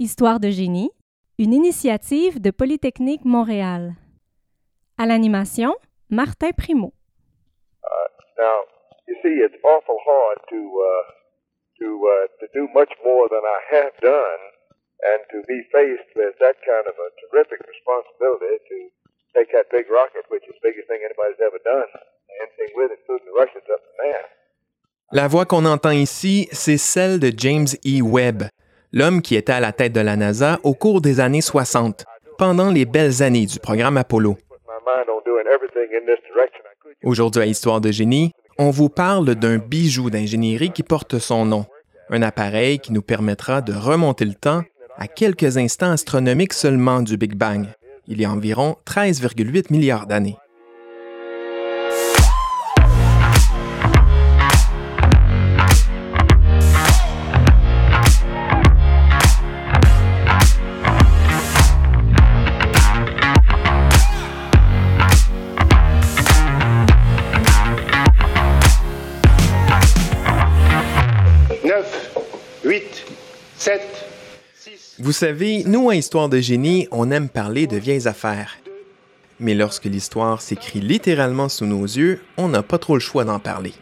Histoire de génie, une initiative de Polytechnique Montréal. À l'animation, Martin Primo. Now, you see, it's awful hard to uh, to uh, to do much more than I have done, and to be faced with that kind of a terrific responsibility to take that big rocket, which is the biggest thing anybody's ever done, anything with it, including the Russians up in there. La voix qu'on entend ici, c'est celle de James E. Webb, l'homme qui était à la tête de la NASA au cours des années 60, pendant les belles années du programme Apollo. Aujourd'hui à Histoire de génie, on vous parle d'un bijou d'ingénierie qui porte son nom, un appareil qui nous permettra de remonter le temps à quelques instants astronomiques seulement du Big Bang, il y a environ 13,8 milliards d'années. Vous savez, nous, à Histoire de génie, on aime parler de vieilles affaires. Mais lorsque l'histoire s'écrit littéralement sous nos yeux, on n'a pas trop le choix d'en parler.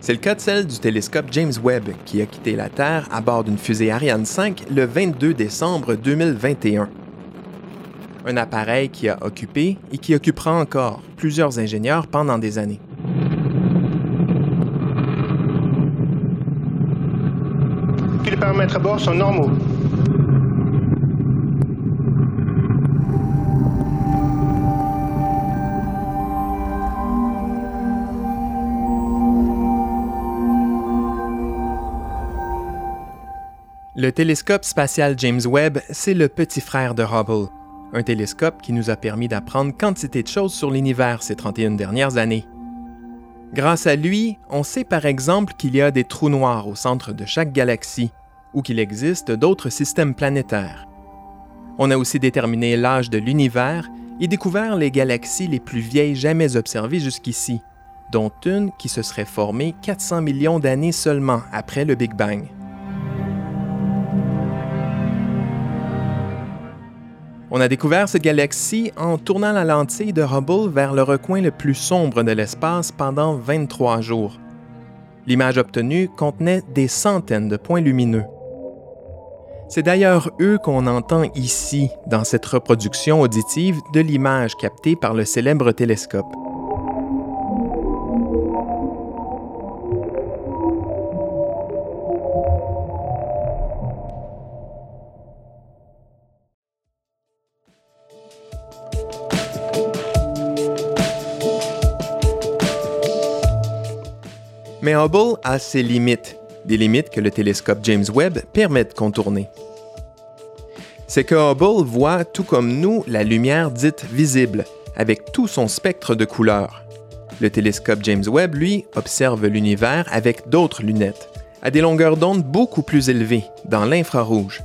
C'est le cas de celle du télescope James Webb qui a quitté la Terre à bord d'une fusée Ariane 5 le 22 décembre 2021. Un appareil qui a occupé et qui occupera encore plusieurs ingénieurs pendant des années. Les paramètres à bord sont normaux. Le télescope spatial James Webb, c'est le petit frère de Hubble, un télescope qui nous a permis d'apprendre quantité de choses sur l'univers ces 31 dernières années. Grâce à lui, on sait par exemple qu'il y a des trous noirs au centre de chaque galaxie ou qu'il existe d'autres systèmes planétaires. On a aussi déterminé l'âge de l'univers et découvert les galaxies les plus vieilles jamais observées jusqu'ici, dont une qui se serait formée 400 millions d'années seulement après le Big Bang. On a découvert cette galaxie en tournant la lentille de Hubble vers le recoin le plus sombre de l'espace pendant 23 jours. L'image obtenue contenait des centaines de points lumineux. C'est d'ailleurs eux qu'on entend ici dans cette reproduction auditive de l'image captée par le célèbre télescope. Mais Hubble a ses limites, des limites que le télescope James Webb permet de contourner. C'est que Hubble voit, tout comme nous, la lumière dite visible, avec tout son spectre de couleurs. Le télescope James Webb, lui, observe l'univers avec d'autres lunettes, à des longueurs d'onde beaucoup plus élevées, dans l'infrarouge,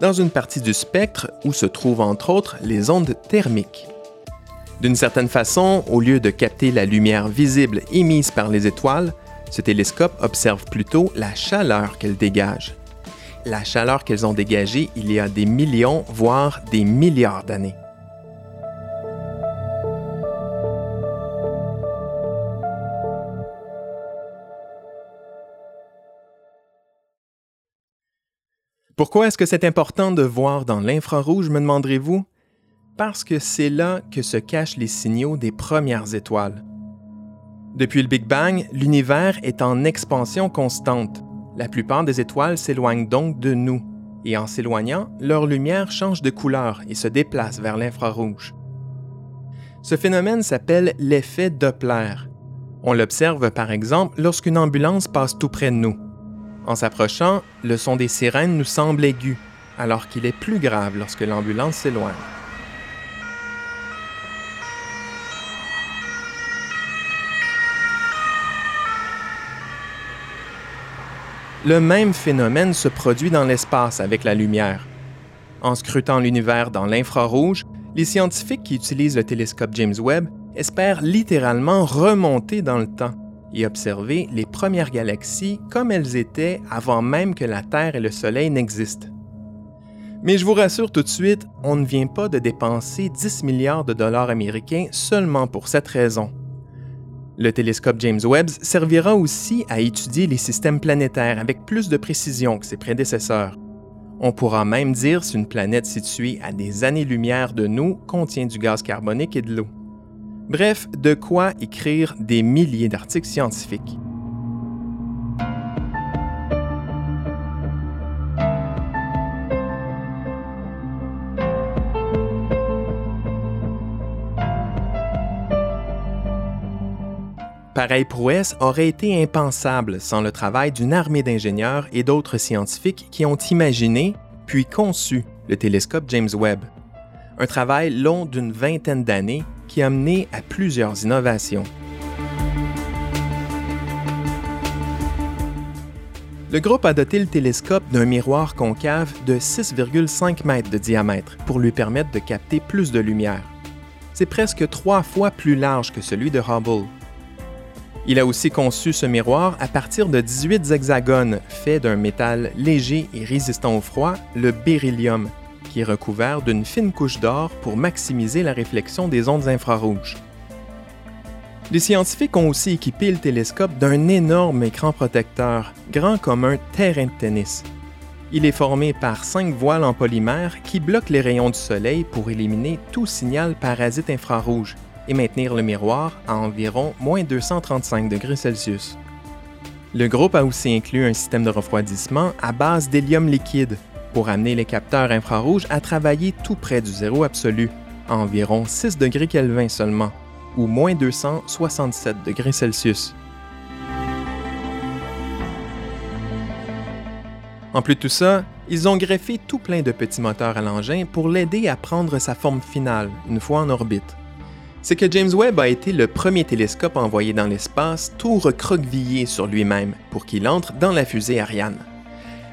dans une partie du spectre où se trouvent entre autres les ondes thermiques. D'une certaine façon, au lieu de capter la lumière visible émise par les étoiles, ce télescope observe plutôt la chaleur qu'elles dégagent. La chaleur qu'elles ont dégagée il y a des millions, voire des milliards d'années. Pourquoi est-ce que c'est important de voir dans l'infrarouge, me demanderez-vous? Parce que c'est là que se cachent les signaux des premières étoiles. Depuis le Big Bang, l'univers est en expansion constante. La plupart des étoiles s'éloignent donc de nous, et en s'éloignant, leur lumière change de couleur et se déplace vers l'infrarouge. Ce phénomène s'appelle l'effet Doppler. On l'observe par exemple lorsqu'une ambulance passe tout près de nous. En s'approchant, le son des sirènes nous semble aigu, alors qu'il est plus grave lorsque l'ambulance s'éloigne. Le même phénomène se produit dans l'espace avec la lumière. En scrutant l'univers dans l'infrarouge, Les scientifiques qui utilisent le télescope James Webb espèrent littéralement remonter dans le temps et observer les premières galaxies comme elles étaient avant même que la Terre et le Soleil n'existent. Mais je vous rassure tout de suite, on ne vient pas de dépenser 10 milliards de dollars américains seulement pour cette raison. Le télescope James Webb servira aussi à étudier les systèmes planétaires avec plus de précision que ses prédécesseurs. On pourra même dire si une planète située à des années-lumière de nous contient du gaz carbonique et de l'eau. Bref, de quoi écrire des milliers d'articles scientifiques. Pareille prouesse aurait été impensable sans le travail d'une armée d'ingénieurs et d'autres scientifiques qui ont imaginé, puis conçu le télescope James Webb. Un travail long d'une vingtaine d'années qui a mené à plusieurs innovations. Le groupe a doté le télescope d'un miroir concave de 6,5 mètres de diamètre pour lui permettre de capter plus de lumière. C'est presque trois fois plus large que celui de Hubble. Il a aussi conçu ce miroir à partir de 18 hexagones faits d'un métal léger et résistant au froid, le beryllium, qui est recouvert d'une fine couche d'or pour maximiser la réflexion des ondes infrarouges. Les scientifiques ont aussi équipé le télescope d'un énorme écran protecteur, grand comme un terrain de tennis. Il est formé par cinq voiles en polymère qui bloquent les rayons du Soleil pour éliminer tout signal parasite infrarouge et maintenir le miroir à environ moins 235 degrés Celsius. Le groupe a aussi inclus un système de refroidissement à base d'hélium liquide pour amener les capteurs infrarouges à travailler tout près du zéro absolu, à environ 6 degrés Kelvin seulement, ou moins 267 degrés Celsius. En plus de tout ça, ils ont greffé tout plein de petits moteurs à l'engin pour l'aider à prendre sa forme finale une fois en orbite. C'est que James Webb a été le premier télescope envoyé dans l'espace tout recroquevillé sur lui-même pour qu'il entre dans la fusée Ariane.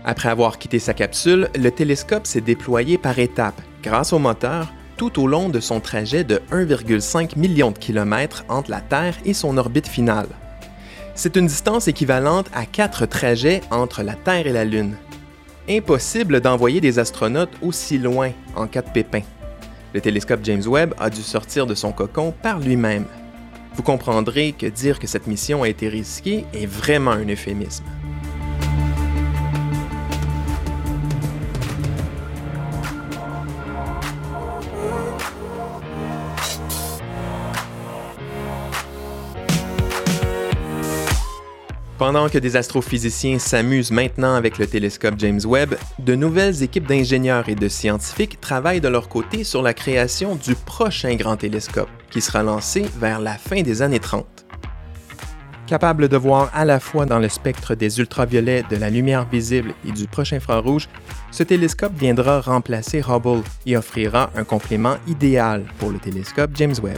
Après avoir quitté sa capsule, le télescope s'est déployé par étapes, grâce au moteur, tout au long de son trajet de 1,5 million de kilomètres entre la Terre et son orbite finale. C'est une distance équivalente à quatre trajets entre la Terre et la Lune. Impossible d'envoyer des astronautes aussi loin en cas de pépin. Le télescope James Webb a dû sortir de son cocon par lui-même. Vous comprendrez que dire que cette mission a été risquée est vraiment un euphémisme. Pendant que des astrophysiciens s'amusent maintenant avec le télescope James Webb, de nouvelles équipes d'ingénieurs et de scientifiques travaillent de leur côté sur la création du prochain grand télescope, qui sera lancé vers la fin des années 30. Capable de voir à la fois dans le spectre des ultraviolets, de la lumière visible et du proche infrarouge, ce télescope viendra remplacer Hubble et offrira un complément idéal pour le télescope James Webb.